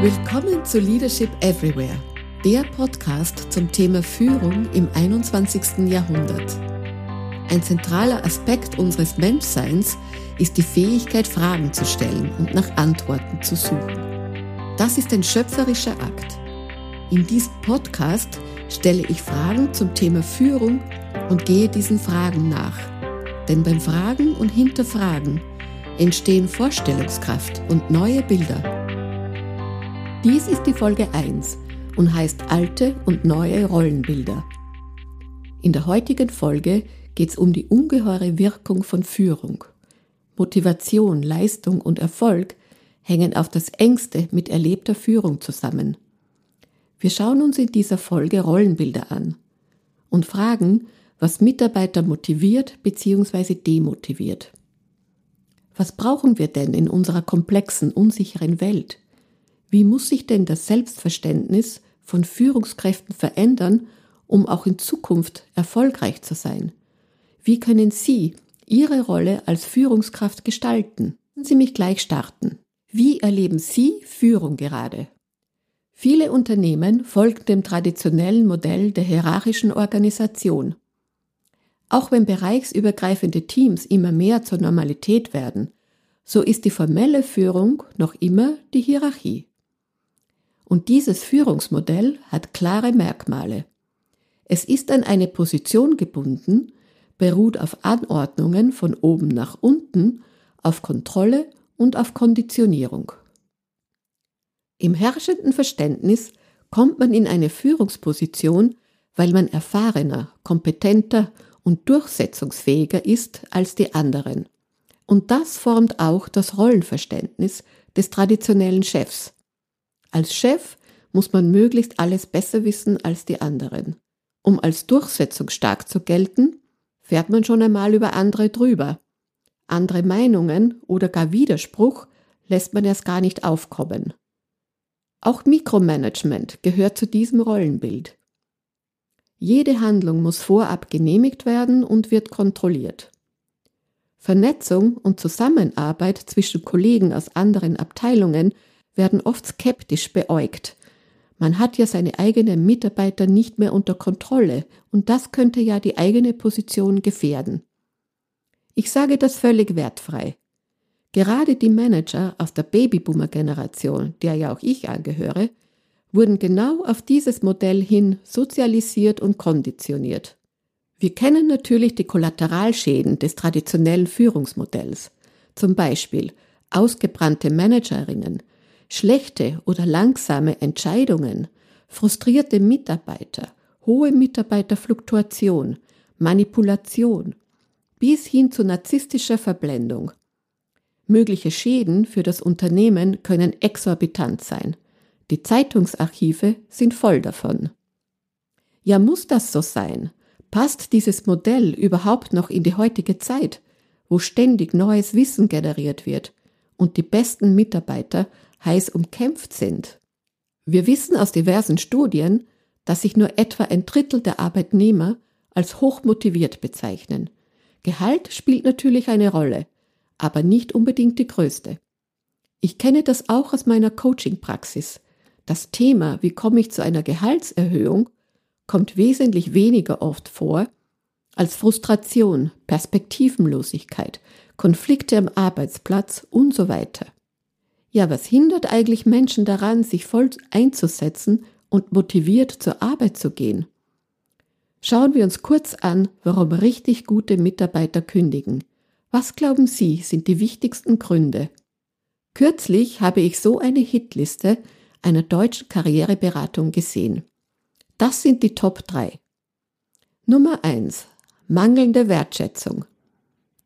Willkommen zu Leadership Everywhere, der Podcast zum Thema Führung im 21. Jahrhundert. Ein zentraler Aspekt unseres Menschseins ist die Fähigkeit, Fragen zu stellen und nach Antworten zu suchen. Das ist ein schöpferischer Akt. In diesem Podcast stelle ich Fragen zum Thema Führung und gehe diesen Fragen nach. Denn beim Fragen und Hinterfragen entstehen Vorstellungskraft und neue Bilder. Dies ist die Folge 1 und heißt alte und neue Rollenbilder. In der heutigen Folge geht es um die ungeheure Wirkung von Führung. Motivation, Leistung und Erfolg hängen auf das engste mit erlebter Führung zusammen. Wir schauen uns in dieser Folge Rollenbilder an und fragen, was Mitarbeiter motiviert bzw. demotiviert. Was brauchen wir denn in unserer komplexen, unsicheren Welt? Wie muss sich denn das Selbstverständnis von Führungskräften verändern, um auch in Zukunft erfolgreich zu sein? Wie können Sie Ihre Rolle als Führungskraft gestalten? Lassen Sie mich gleich starten. Wie erleben Sie Führung gerade? Viele Unternehmen folgen dem traditionellen Modell der hierarchischen Organisation. Auch wenn bereichsübergreifende Teams immer mehr zur Normalität werden, so ist die formelle Führung noch immer die Hierarchie. Und dieses Führungsmodell hat klare Merkmale. Es ist an eine Position gebunden, beruht auf Anordnungen von oben nach unten, auf Kontrolle und auf Konditionierung. Im herrschenden Verständnis kommt man in eine Führungsposition, weil man erfahrener, kompetenter und durchsetzungsfähiger ist als die anderen. Und das formt auch das Rollenverständnis des traditionellen Chefs. Als Chef muss man möglichst alles besser wissen als die anderen. Um als durchsetzungsstark zu gelten, fährt man schon einmal über andere drüber. Andere Meinungen oder gar Widerspruch lässt man erst gar nicht aufkommen. Auch Mikromanagement gehört zu diesem Rollenbild. Jede Handlung muss vorab genehmigt werden und wird kontrolliert. Vernetzung und Zusammenarbeit zwischen Kollegen aus anderen Abteilungen werden oft skeptisch beäugt. Man hat ja seine eigenen Mitarbeiter nicht mehr unter Kontrolle und das könnte ja die eigene Position gefährden. Ich sage das völlig wertfrei. Gerade die Manager aus der Babyboomer-Generation, der ja auch ich angehöre, wurden genau auf dieses Modell hin sozialisiert und konditioniert. Wir kennen natürlich die Kollateralschäden des traditionellen Führungsmodells, zum Beispiel ausgebrannte Managerinnen, schlechte oder langsame Entscheidungen, frustrierte Mitarbeiter, hohe Mitarbeiterfluktuation, Manipulation, bis hin zu narzisstischer Verblendung. Mögliche Schäden für das Unternehmen können exorbitant sein. Die Zeitungsarchive sind voll davon. Ja, muss das so sein? Passt dieses Modell überhaupt noch in die heutige Zeit, wo ständig neues Wissen generiert wird und die besten Mitarbeiter heiß umkämpft sind? Wir wissen aus diversen Studien, dass sich nur etwa ein Drittel der Arbeitnehmer als hochmotiviert bezeichnen. Gehalt spielt natürlich eine Rolle, aber nicht unbedingt die größte. Ich kenne das auch aus meiner Coaching-Praxis. Das Thema, wie komme ich zu einer Gehaltserhöhung, kommt wesentlich weniger oft vor als Frustration, Perspektivenlosigkeit, Konflikte am Arbeitsplatz und so weiter. Ja, was hindert eigentlich Menschen daran, sich voll einzusetzen und motiviert zur Arbeit zu gehen? Schauen wir uns kurz an, warum richtig gute Mitarbeiter kündigen. Was glauben Sie sind die wichtigsten Gründe? Kürzlich habe ich so eine Hitliste einer deutschen Karriereberatung gesehen. Das sind die Top 3. Nummer 1. Mangelnde Wertschätzung.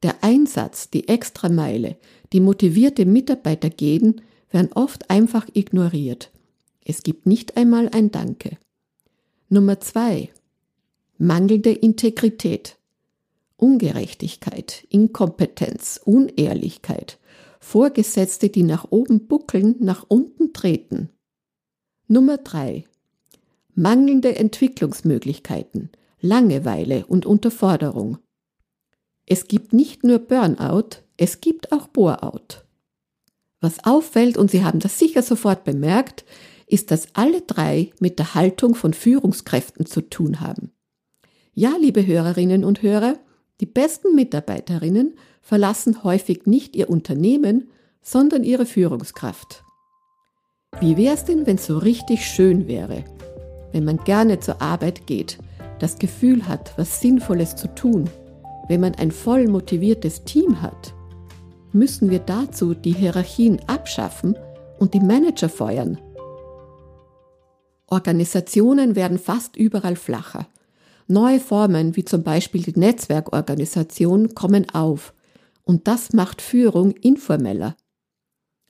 Der Einsatz, die Extrameile, die motivierte Mitarbeiter gehen, werden oft einfach ignoriert. Es gibt nicht einmal ein Danke. Nummer 2. Mangelnde Integrität. Ungerechtigkeit, Inkompetenz, Unehrlichkeit, Vorgesetzte, die nach oben buckeln, nach unten treten. Nummer 3 mangelnde Entwicklungsmöglichkeiten, Langeweile und Unterforderung. Es gibt nicht nur Burnout, es gibt auch Boreout. Was auffällt, und Sie haben das sicher sofort bemerkt, ist, dass alle drei mit der Haltung von Führungskräften zu tun haben. Ja, liebe Hörerinnen und Hörer, die besten Mitarbeiterinnen verlassen häufig nicht ihr Unternehmen, sondern ihre Führungskraft. Wie wäre es denn, wenn es so richtig schön wäre, wenn man gerne zur Arbeit geht, das Gefühl hat, was Sinnvolles zu tun, wenn man ein voll motiviertes Team hat? Müssen wir dazu die Hierarchien abschaffen und die Manager feuern? Organisationen werden fast überall flacher. Neue Formen wie zum Beispiel die Netzwerkorganisation kommen auf und das macht Führung informeller.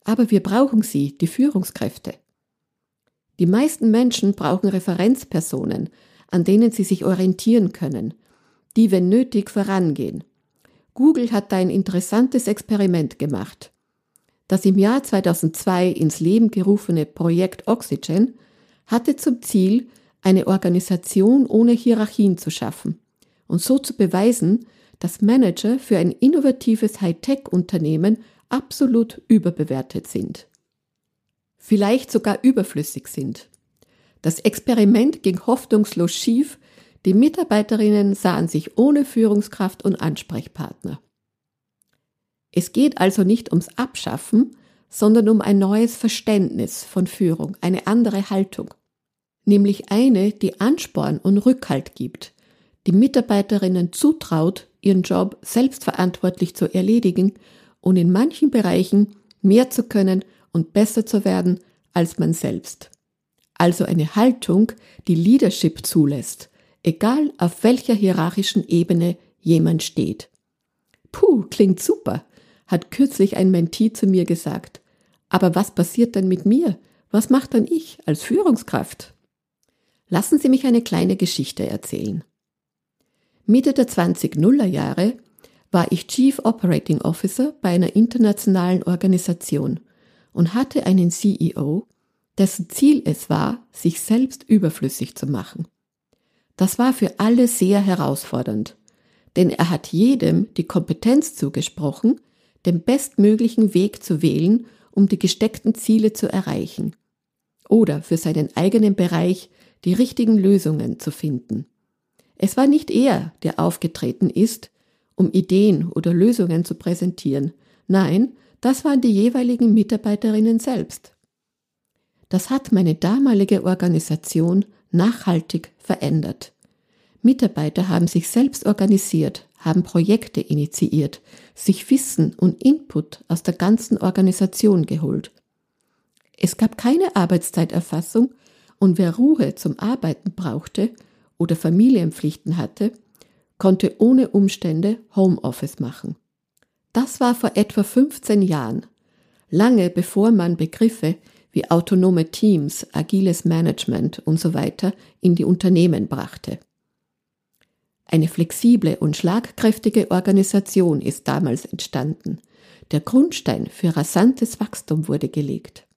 Aber wir brauchen sie, die Führungskräfte. Die meisten Menschen brauchen Referenzpersonen, an denen sie sich orientieren können, die, wenn nötig, vorangehen. Google hat da ein interessantes Experiment gemacht. Das im Jahr 2002 ins Leben gerufene Projekt Oxygen hatte zum Ziel, eine Organisation ohne Hierarchien zu schaffen und so zu beweisen, dass Manager für ein innovatives Hightech-Unternehmen absolut überbewertet sind. Vielleicht sogar überflüssig sind. Das Experiment ging hoffnungslos schief, die Mitarbeiterinnen sahen sich ohne Führungskraft und Ansprechpartner. Es geht also nicht ums Abschaffen, sondern um ein neues Verständnis von Führung, eine andere Haltung, nämlich eine, die Ansporn und Rückhalt gibt, die Mitarbeiterinnen zutraut, ihren Job selbstverantwortlich zu erledigen und in manchen Bereichen mehr zu können und besser zu werden als man selbst. Also eine Haltung, die Leadership zulässt, egal auf welcher hierarchischen Ebene jemand steht. Puh, klingt super, hat kürzlich ein Mentee zu mir gesagt. Aber was passiert dann mit mir? Was macht dann ich als Führungskraft? Lassen Sie mich eine kleine Geschichte erzählen. Mitte der 20-Nuller Jahre war ich Chief Operating Officer bei einer internationalen Organisation und hatte einen CEO, dessen Ziel es war, sich selbst überflüssig zu machen. Das war für alle sehr herausfordernd, denn er hat jedem die Kompetenz zugesprochen, den bestmöglichen Weg zu wählen, um die gesteckten Ziele zu erreichen oder für seinen eigenen Bereich die richtigen Lösungen zu finden. Es war nicht er, der aufgetreten ist, um Ideen oder Lösungen zu präsentieren. Nein, das waren die jeweiligen Mitarbeiterinnen selbst. Das hat meine damalige Organisation nachhaltig verändert. Mitarbeiter haben sich selbst organisiert, haben Projekte initiiert, sich Wissen und Input aus der ganzen Organisation geholt. Es gab keine Arbeitszeiterfassung und wer Ruhe zum Arbeiten brauchte oder Familienpflichten hatte, konnte ohne Umstände Homeoffice machen. Das war vor etwa 15 Jahren, lange bevor man Begriffe wie autonome Teams, agiles Management und so weiter in die Unternehmen brachte. Eine flexible und schlagkräftige Organisation ist damals entstanden. Der Grundstein für rasantes Wachstum wurde gelegt.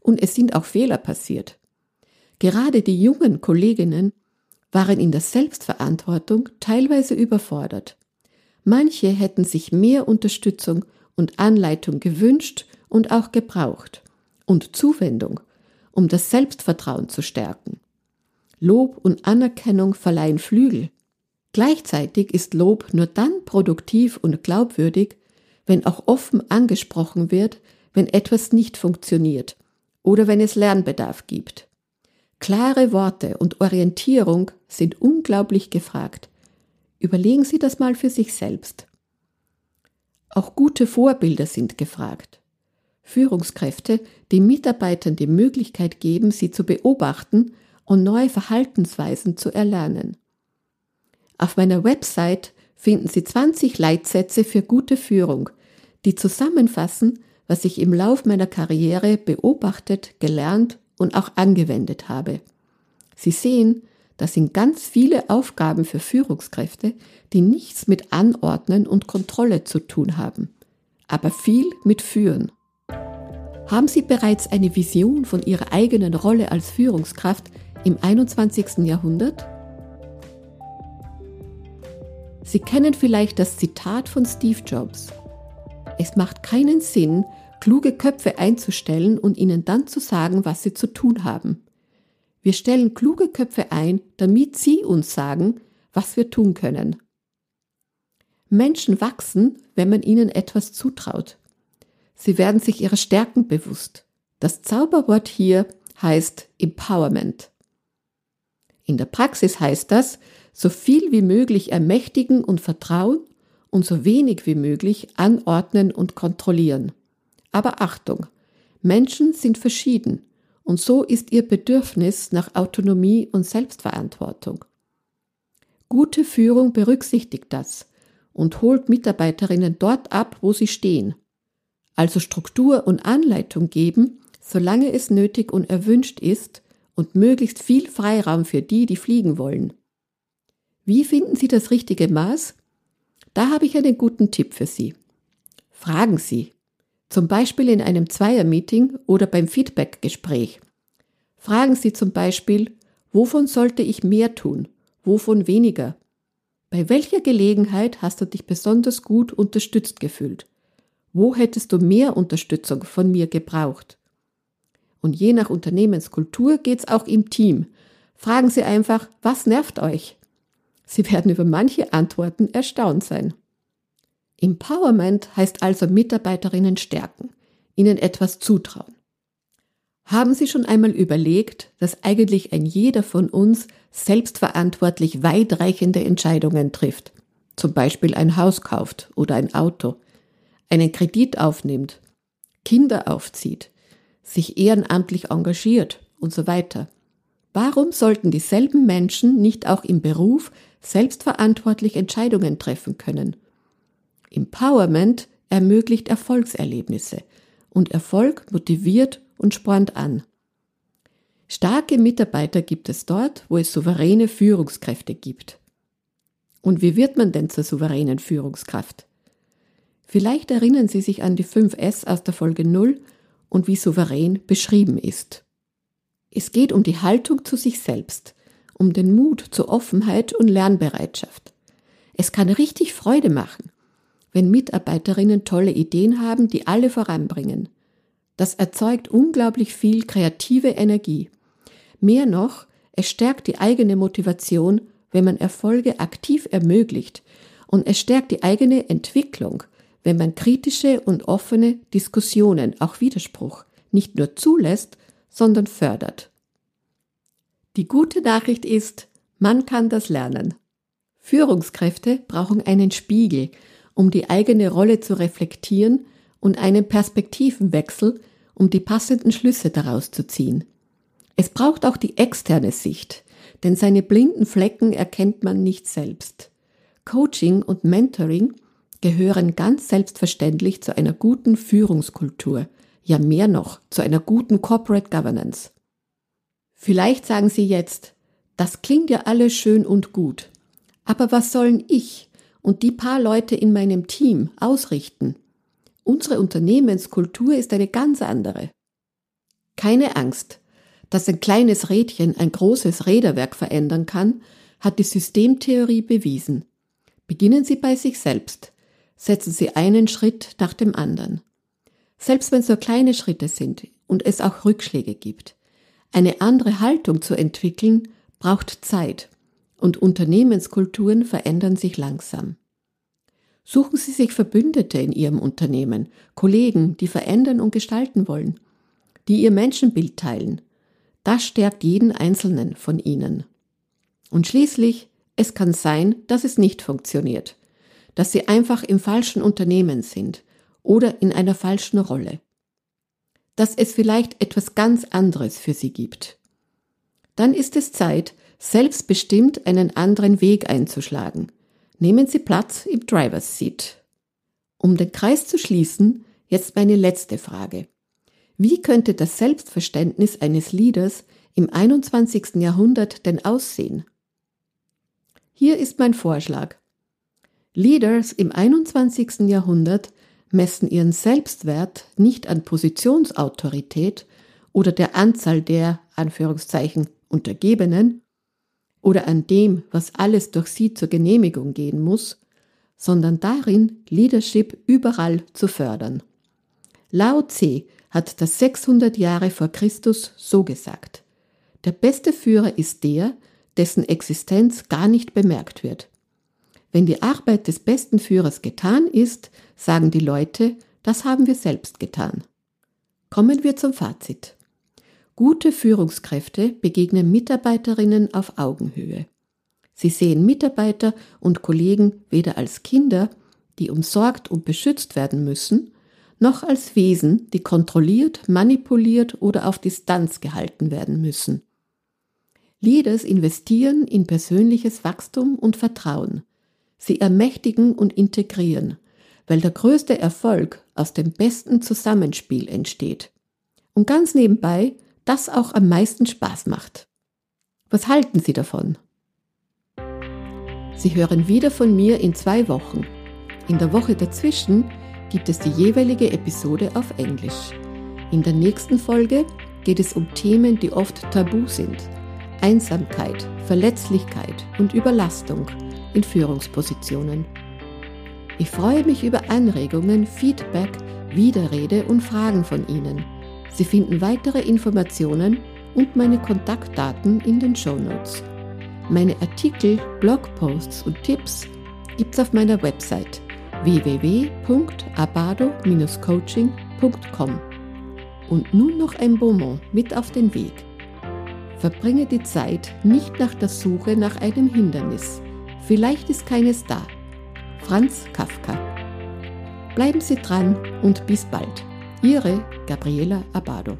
Und es sind auch Fehler passiert. Gerade die jungen Kolleginnen waren in der Selbstverantwortung teilweise überfordert. Manche hätten sich mehr Unterstützung und Anleitung gewünscht und auch gebraucht und Zuwendung, um das Selbstvertrauen zu stärken. Lob und Anerkennung verleihen Flügel. Gleichzeitig ist Lob nur dann produktiv und glaubwürdig, wenn auch offen angesprochen wird, wenn etwas nicht funktioniert oder wenn es Lernbedarf gibt. Klare Worte und Orientierung sind unglaublich gefragt. Überlegen Sie das mal für sich selbst. Auch gute Vorbilder sind gefragt. Führungskräfte, die Mitarbeitern die Möglichkeit geben, sie zu beobachten und neue Verhaltensweisen zu erlernen. Auf meiner Website finden Sie 20 Leitsätze für gute Führung, die zusammenfassen, was ich im Lauf meiner Karriere beobachtet, gelernt und auch angewendet habe. Sie sehen, das sind ganz viele Aufgaben für Führungskräfte, die nichts mit Anordnen und Kontrolle zu tun haben, aber viel mit Führen. Haben Sie bereits eine Vision von Ihrer eigenen Rolle als Führungskraft im 21. Jahrhundert? Sie kennen vielleicht das Zitat von Steve Jobs. Es macht keinen Sinn, kluge Köpfe einzustellen und ihnen dann zu sagen, was sie zu tun haben. Wir stellen kluge Köpfe ein, damit sie uns sagen, was wir tun können. Menschen wachsen, wenn man ihnen etwas zutraut. Sie werden sich ihrer Stärken bewusst. Das Zauberwort hier heißt Empowerment. In der Praxis heißt das, so viel wie möglich ermächtigen und vertrauen und so wenig wie möglich anordnen und kontrollieren. Aber Achtung, Menschen sind verschieden und so ist ihr Bedürfnis nach Autonomie und Selbstverantwortung. Gute Führung berücksichtigt das und holt Mitarbeiterinnen dort ab, wo sie stehen. Also Struktur und Anleitung geben, solange es nötig und erwünscht ist und möglichst viel Freiraum für die, die fliegen wollen. Wie finden Sie das richtige Maß? Da habe ich einen guten Tipp für Sie. Fragen Sie, zum Beispiel in einem Zweiermeeting oder beim Feedbackgespräch. Fragen Sie zum Beispiel, wovon sollte ich mehr tun, wovon weniger? Bei welcher Gelegenheit hast du dich besonders gut unterstützt gefühlt? Wo hättest du mehr Unterstützung von mir gebraucht? Und je nach Unternehmenskultur geht's auch im Team. Fragen Sie einfach, was nervt euch? Sie werden über manche Antworten erstaunt sein. Empowerment heißt also Mitarbeiterinnen stärken, ihnen etwas zutrauen. Haben Sie schon einmal überlegt, dass eigentlich ein jeder von uns selbstverantwortlich weitreichende Entscheidungen trifft? Zum Beispiel ein Haus kauft oder ein Auto, einen Kredit aufnimmt, Kinder aufzieht, sich ehrenamtlich engagiert und so weiter. Warum sollten dieselben Menschen nicht auch im Beruf selbstverantwortlich Entscheidungen treffen können Empowerment ermöglicht Erfolgserlebnisse und Erfolg motiviert und spornt an. Starke Mitarbeiter gibt es dort, wo es souveräne Führungskräfte gibt. Und wie wird man denn zur souveränen Führungskraft? Vielleicht erinnern Sie sich an die 5S aus der Folge 0 und wie souverän beschrieben ist. Es geht um die Haltung zu sich selbst, um den Mut zur Offenheit und Lernbereitschaft. Es kann richtig Freude machen, wenn Mitarbeiterinnen tolle Ideen haben, die alle voranbringen. Das erzeugt unglaublich viel kreative Energie. Mehr noch, es stärkt die eigene Motivation, wenn man Erfolge aktiv ermöglicht, und es stärkt die eigene Entwicklung, wenn man kritische und offene Diskussionen, auch Widerspruch, nicht nur zulässt, sondern fördert. Die gute Nachricht ist, man kann das lernen. Führungskräfte brauchen einen Spiegel, um die eigene Rolle zu reflektieren und einen Perspektivenwechsel, um die passenden Schlüsse daraus zu ziehen. Es braucht auch die externe Sicht, denn seine blinden Flecken erkennt man nicht selbst. Coaching und Mentoring gehören ganz selbstverständlich zu einer guten Führungskultur, ja mehr noch, zu einer guten Corporate Governance. Vielleicht sagen Sie jetzt, das klingt ja alles schön und gut, aber was sollen ich, und die paar Leute in meinem Team ausrichten. Unsere Unternehmenskultur ist eine ganz andere. Keine Angst, dass ein kleines Rädchen ein großes Räderwerk verändern kann, hat die Systemtheorie bewiesen. Beginnen Sie bei sich selbst. Setzen Sie einen Schritt nach dem anderen. Selbst wenn es nur kleine Schritte sind und es auch Rückschläge gibt. Eine andere Haltung zu entwickeln braucht Zeit und Unternehmenskulturen verändern sich langsam. Suchen Sie sich Verbündete in Ihrem Unternehmen, Kollegen, die verändern und gestalten wollen, die Ihr Menschenbild teilen. Das stärkt jeden Einzelnen von Ihnen. Und schließlich, es kann sein, dass es nicht funktioniert, dass Sie einfach im falschen Unternehmen sind oder in einer falschen Rolle, dass es vielleicht etwas ganz anderes für Sie gibt. Dann ist es Zeit, selbstbestimmt einen anderen Weg einzuschlagen. Nehmen Sie Platz im Driver's Seat. Um den Kreis zu schließen, jetzt meine letzte Frage. Wie könnte das Selbstverständnis eines Leaders im 21. Jahrhundert denn aussehen? Hier ist mein Vorschlag. Leaders im 21. Jahrhundert messen ihren Selbstwert nicht an Positionsautorität oder der Anzahl der Anführungszeichen Untergebenen, oder an dem, was alles durch sie zur Genehmigung gehen muss, sondern darin, Leadership überall zu fördern. Lao Tse hat das 600 Jahre vor Christus so gesagt. Der beste Führer ist der, dessen Existenz gar nicht bemerkt wird. Wenn die Arbeit des besten Führers getan ist, sagen die Leute, das haben wir selbst getan. Kommen wir zum Fazit. Gute Führungskräfte begegnen Mitarbeiterinnen auf Augenhöhe. Sie sehen Mitarbeiter und Kollegen weder als Kinder, die umsorgt und beschützt werden müssen, noch als Wesen, die kontrolliert, manipuliert oder auf Distanz gehalten werden müssen. Leaders investieren in persönliches Wachstum und Vertrauen. Sie ermächtigen und integrieren, weil der größte Erfolg aus dem besten Zusammenspiel entsteht. Und ganz nebenbei, das auch am meisten Spaß macht. Was halten Sie davon? Sie hören wieder von mir in zwei Wochen. In der Woche dazwischen gibt es die jeweilige Episode auf Englisch. In der nächsten Folge geht es um Themen, die oft tabu sind. Einsamkeit, Verletzlichkeit und Überlastung in Führungspositionen. Ich freue mich über Anregungen, Feedback, Widerrede und Fragen von Ihnen. Sie finden weitere Informationen und meine Kontaktdaten in den Show Notes. Meine Artikel, Blogposts und Tipps gibt's auf meiner Website www.abado-coaching.com. Und nun noch ein Bonbon mit auf den Weg. Verbringe die Zeit nicht nach der Suche nach einem Hindernis. Vielleicht ist keines da. Franz Kafka. Bleiben Sie dran und bis bald. Ihre Gabriela Abado.